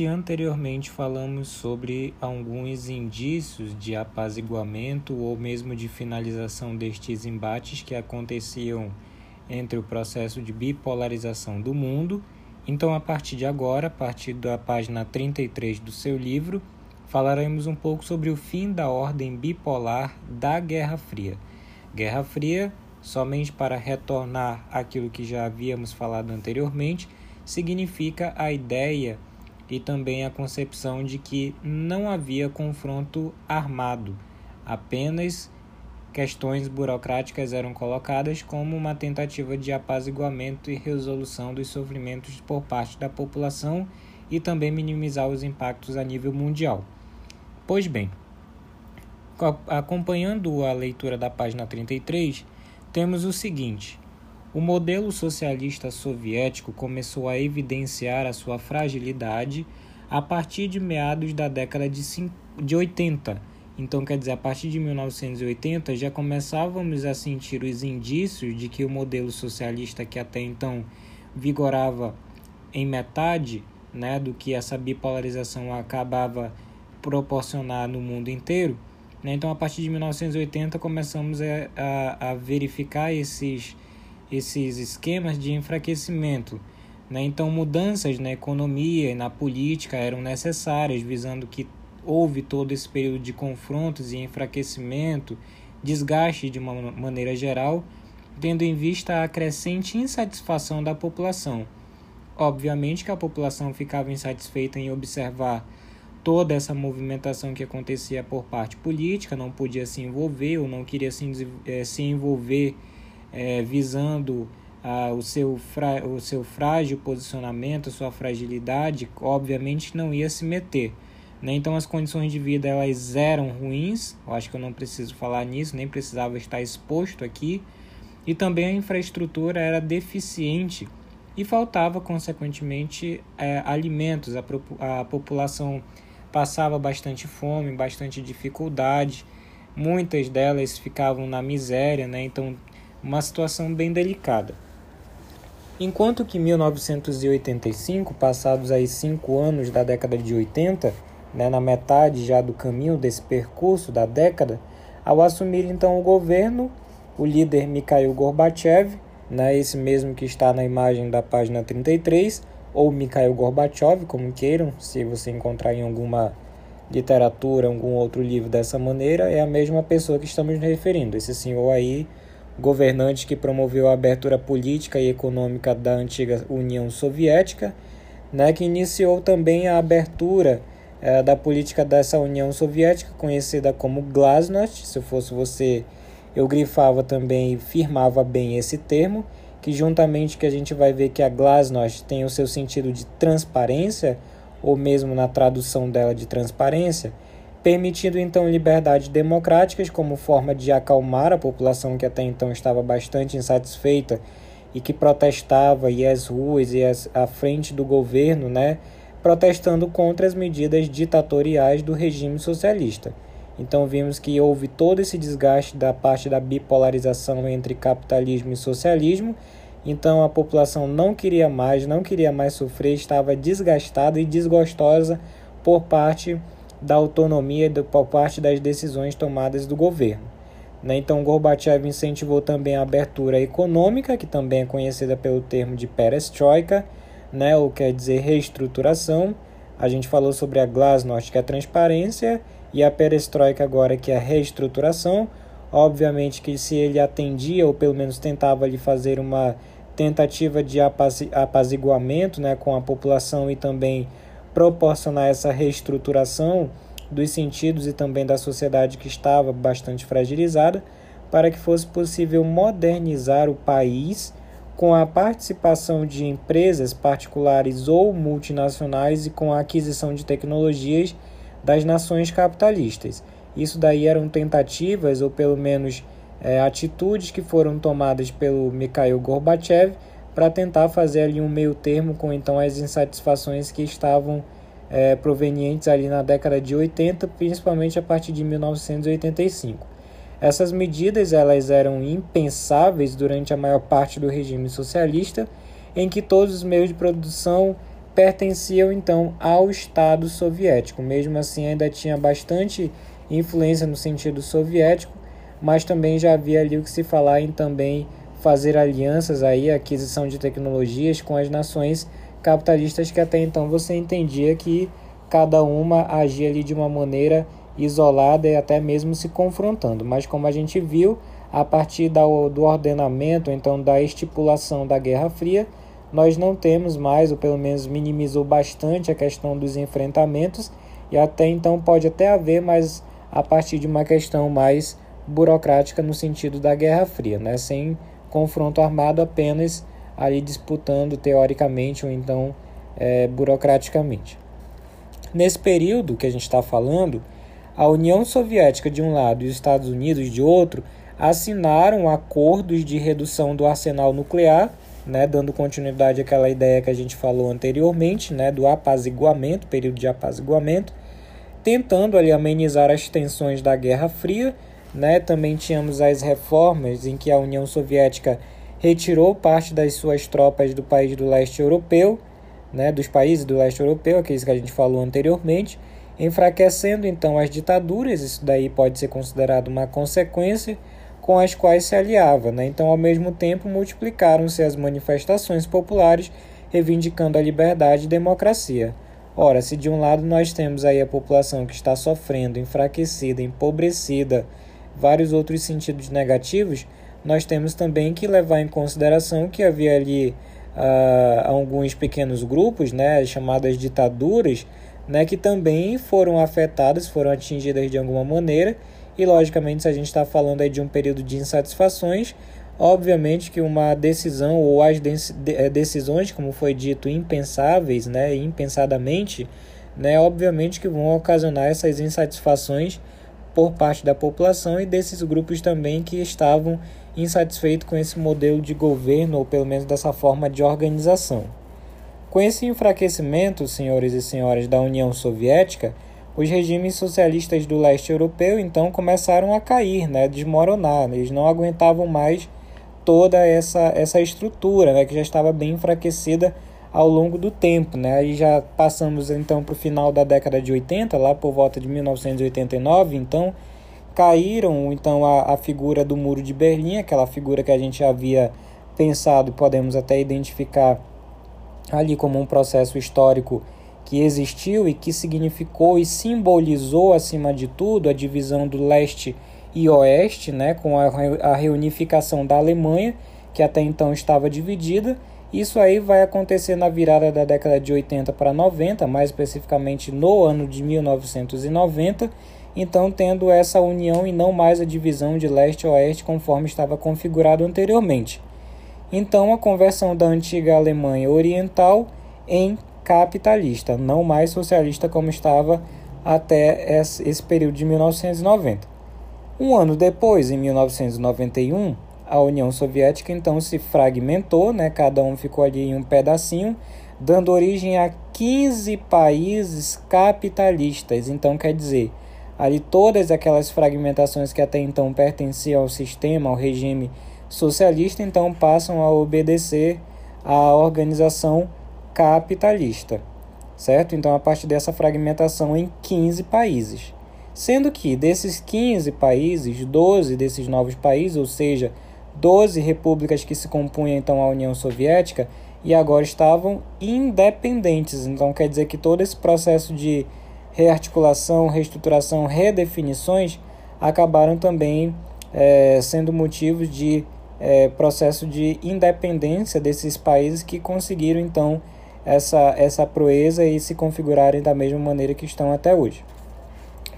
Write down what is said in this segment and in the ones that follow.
Se anteriormente falamos sobre alguns indícios de apaziguamento ou mesmo de finalização destes embates que aconteciam entre o processo de bipolarização do mundo, então a partir de agora, a partir da página 33 do seu livro, falaremos um pouco sobre o fim da ordem bipolar da Guerra Fria. Guerra Fria, somente para retornar aquilo que já havíamos falado anteriormente, significa a ideia e também a concepção de que não havia confronto armado, apenas questões burocráticas eram colocadas como uma tentativa de apaziguamento e resolução dos sofrimentos por parte da população e também minimizar os impactos a nível mundial. Pois bem, acompanhando a leitura da página 33, temos o seguinte: o modelo socialista soviético começou a evidenciar a sua fragilidade a partir de meados da década de, 80. Então, quer dizer, a partir de 1980 já começávamos a sentir os indícios de que o modelo socialista que até então vigorava em metade né, do que essa bipolarização acabava proporcionar no mundo inteiro. Né? Então, a partir de 1980, começamos a, a, a verificar esses esses esquemas de enfraquecimento. Né? Então, mudanças na economia e na política eram necessárias, visando que houve todo esse período de confrontos e enfraquecimento, desgaste de uma maneira geral, tendo em vista a crescente insatisfação da população. Obviamente que a população ficava insatisfeita em observar toda essa movimentação que acontecia por parte política, não podia se envolver ou não queria se, eh, se envolver é, visando ah, o, seu fra, o seu frágil posicionamento, a sua fragilidade, obviamente não ia se meter. Né? Então as condições de vida elas eram ruins, eu acho que eu não preciso falar nisso, nem precisava estar exposto aqui, e também a infraestrutura era deficiente e faltava, consequentemente, é, alimentos. A, a população passava bastante fome, bastante dificuldade, muitas delas ficavam na miséria, né? então uma situação bem delicada. Enquanto que 1985, passados aí cinco anos da década de 80, né, na metade já do caminho desse percurso da década, ao assumir então o governo, o líder Mikhail Gorbachev, né, esse mesmo que está na imagem da página 33, ou Mikhail Gorbachev, como queiram, se você encontrar em alguma literatura, algum outro livro dessa maneira, é a mesma pessoa que estamos referindo. Esse senhor aí governante que promoveu a abertura política e econômica da antiga União Soviética, né, que iniciou também a abertura é, da política dessa União Soviética, conhecida como Glasnost. Se fosse você, eu grifava também e firmava bem esse termo, que juntamente que a gente vai ver que a Glasnost tem o seu sentido de transparência, ou mesmo na tradução dela de transparência, permitindo então liberdades democráticas como forma de acalmar a população que até então estava bastante insatisfeita e que protestava e às ruas e as, à frente do governo, né, protestando contra as medidas ditatoriais do regime socialista. Então vimos que houve todo esse desgaste da parte da bipolarização entre capitalismo e socialismo. Então a população não queria mais, não queria mais sofrer, estava desgastada e desgostosa por parte da autonomia do, por parte das decisões tomadas do governo. Né? Então, Gorbachev incentivou também a abertura econômica, que também é conhecida pelo termo de perestroika, né? ou quer dizer reestruturação. A gente falou sobre a glasnost, que é a transparência, e a perestroika agora, que é a reestruturação. Obviamente que se ele atendia, ou pelo menos tentava lhe fazer uma tentativa de apaziguamento né, com a população e também proporcionar essa reestruturação dos sentidos e também da sociedade que estava bastante fragilizada, para que fosse possível modernizar o país com a participação de empresas particulares ou multinacionais e com a aquisição de tecnologias das nações capitalistas. Isso daí eram tentativas, ou pelo menos é, atitudes que foram tomadas pelo Mikhail Gorbachev para tentar fazer ali um meio termo com então as insatisfações que estavam é, provenientes ali na década de 80, principalmente a partir de 1985. Essas medidas elas eram impensáveis durante a maior parte do regime socialista, em que todos os meios de produção pertenciam então ao Estado soviético. Mesmo assim, ainda tinha bastante influência no sentido soviético, mas também já havia ali o que se falar em também fazer alianças aí, aquisição de tecnologias com as nações capitalistas que até então você entendia que cada uma agia ali de uma maneira isolada e até mesmo se confrontando. Mas como a gente viu, a partir do ordenamento, então da estipulação da Guerra Fria, nós não temos mais, ou pelo menos minimizou bastante a questão dos enfrentamentos, e até então pode até haver, mas a partir de uma questão mais burocrática no sentido da Guerra Fria, né? sem confronto armado apenas ali disputando teoricamente ou então é, burocraticamente. Nesse período que a gente está falando, a União Soviética de um lado e os Estados Unidos de outro assinaram acordos de redução do arsenal nuclear, né, dando continuidade àquela ideia que a gente falou anteriormente, né, do apaziguamento, período de apaziguamento, tentando ali amenizar as tensões da Guerra Fria. Né? Também tínhamos as reformas em que a União Soviética retirou parte das suas tropas do país do leste europeu, né, dos países do leste europeu, aqueles que a gente falou anteriormente, enfraquecendo então as ditaduras, isso daí pode ser considerado uma consequência com as quais se aliava. Né? Então, ao mesmo tempo, multiplicaram-se as manifestações populares reivindicando a liberdade e democracia. Ora, se de um lado nós temos aí a população que está sofrendo, enfraquecida, empobrecida, vários outros sentidos negativos, nós temos também que levar em consideração que havia ali uh, alguns pequenos grupos, né, chamadas ditaduras, né, que também foram afetadas, foram atingidas de alguma maneira, e logicamente, se a gente está falando aí de um período de insatisfações, obviamente que uma decisão ou as eh, decisões, como foi dito, impensáveis, né, impensadamente, né, obviamente que vão ocasionar essas insatisfações por parte da população e desses grupos também que estavam insatisfeitos com esse modelo de governo ou pelo menos dessa forma de organização. Com esse enfraquecimento, senhores e senhoras da União Soviética, os regimes socialistas do leste europeu então começaram a cair, né, desmoronar, eles não aguentavam mais toda essa, essa estrutura né, que já estava bem enfraquecida ao longo do tempo. Né? Aí já passamos então para o final da década de 80, lá por volta de 1989, então caíram então a, a figura do Muro de Berlim, aquela figura que a gente havia pensado e podemos até identificar ali como um processo histórico que existiu e que significou e simbolizou acima de tudo a divisão do leste e oeste, né, com a, a reunificação da Alemanha, que até então estava dividida, isso aí vai acontecer na virada da década de 80 para 90, mais especificamente no ano de 1990, então tendo essa união e não mais a divisão de leste a oeste conforme estava configurado anteriormente. Então a conversão da antiga Alemanha Oriental em capitalista, não mais socialista como estava até esse período de 1990. Um ano depois, em 1991, a União Soviética então se fragmentou, né? cada um ficou ali em um pedacinho, dando origem a 15 países capitalistas. Então, quer dizer, ali todas aquelas fragmentações que até então pertenciam ao sistema, ao regime socialista, então passam a obedecer à organização capitalista, certo? Então, a partir dessa fragmentação em 15 países. Sendo que desses 15 países, 12 desses novos países, ou seja, 12 repúblicas que se compunham então a União Soviética e agora estavam independentes. Então quer dizer que todo esse processo de rearticulação, reestruturação, redefinições acabaram também é, sendo motivos de é, processo de independência desses países que conseguiram então essa, essa proeza e se configurarem da mesma maneira que estão até hoje.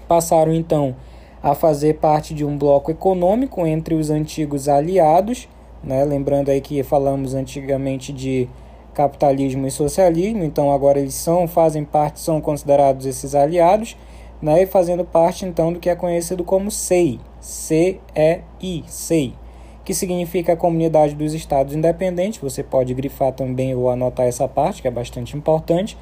Passaram então a fazer parte de um bloco econômico entre os antigos aliados, né? lembrando aí que falamos antigamente de capitalismo e socialismo, então agora eles são, fazem parte, são considerados esses aliados, né? e fazendo parte então do que é conhecido como SEI, C-E-I, SEI, que significa a Comunidade dos Estados Independentes, você pode grifar também ou anotar essa parte, que é bastante importante.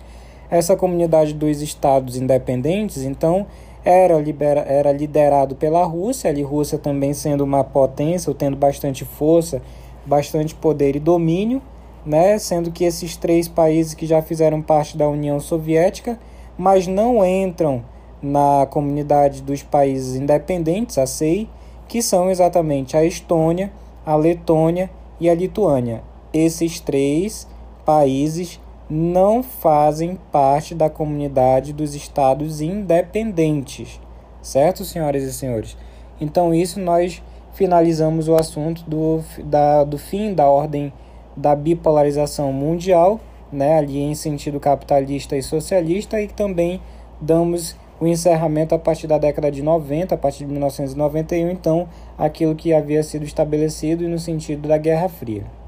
Essa Comunidade dos Estados Independentes, então, era, libera, era liderado pela Rússia, ali Rússia também sendo uma potência, ou tendo bastante força, bastante poder e domínio, né? Sendo que esses três países que já fizeram parte da União Soviética, mas não entram na comunidade dos países independentes, a CEI, que são exatamente a Estônia, a Letônia e a Lituânia. Esses três países não fazem parte da comunidade dos estados independentes, certo, senhoras e senhores? Então, isso nós finalizamos o assunto do, da, do fim da ordem da bipolarização mundial, né, ali em sentido capitalista e socialista, e também damos o encerramento a partir da década de 90, a partir de 1991, então, aquilo que havia sido estabelecido no sentido da Guerra Fria.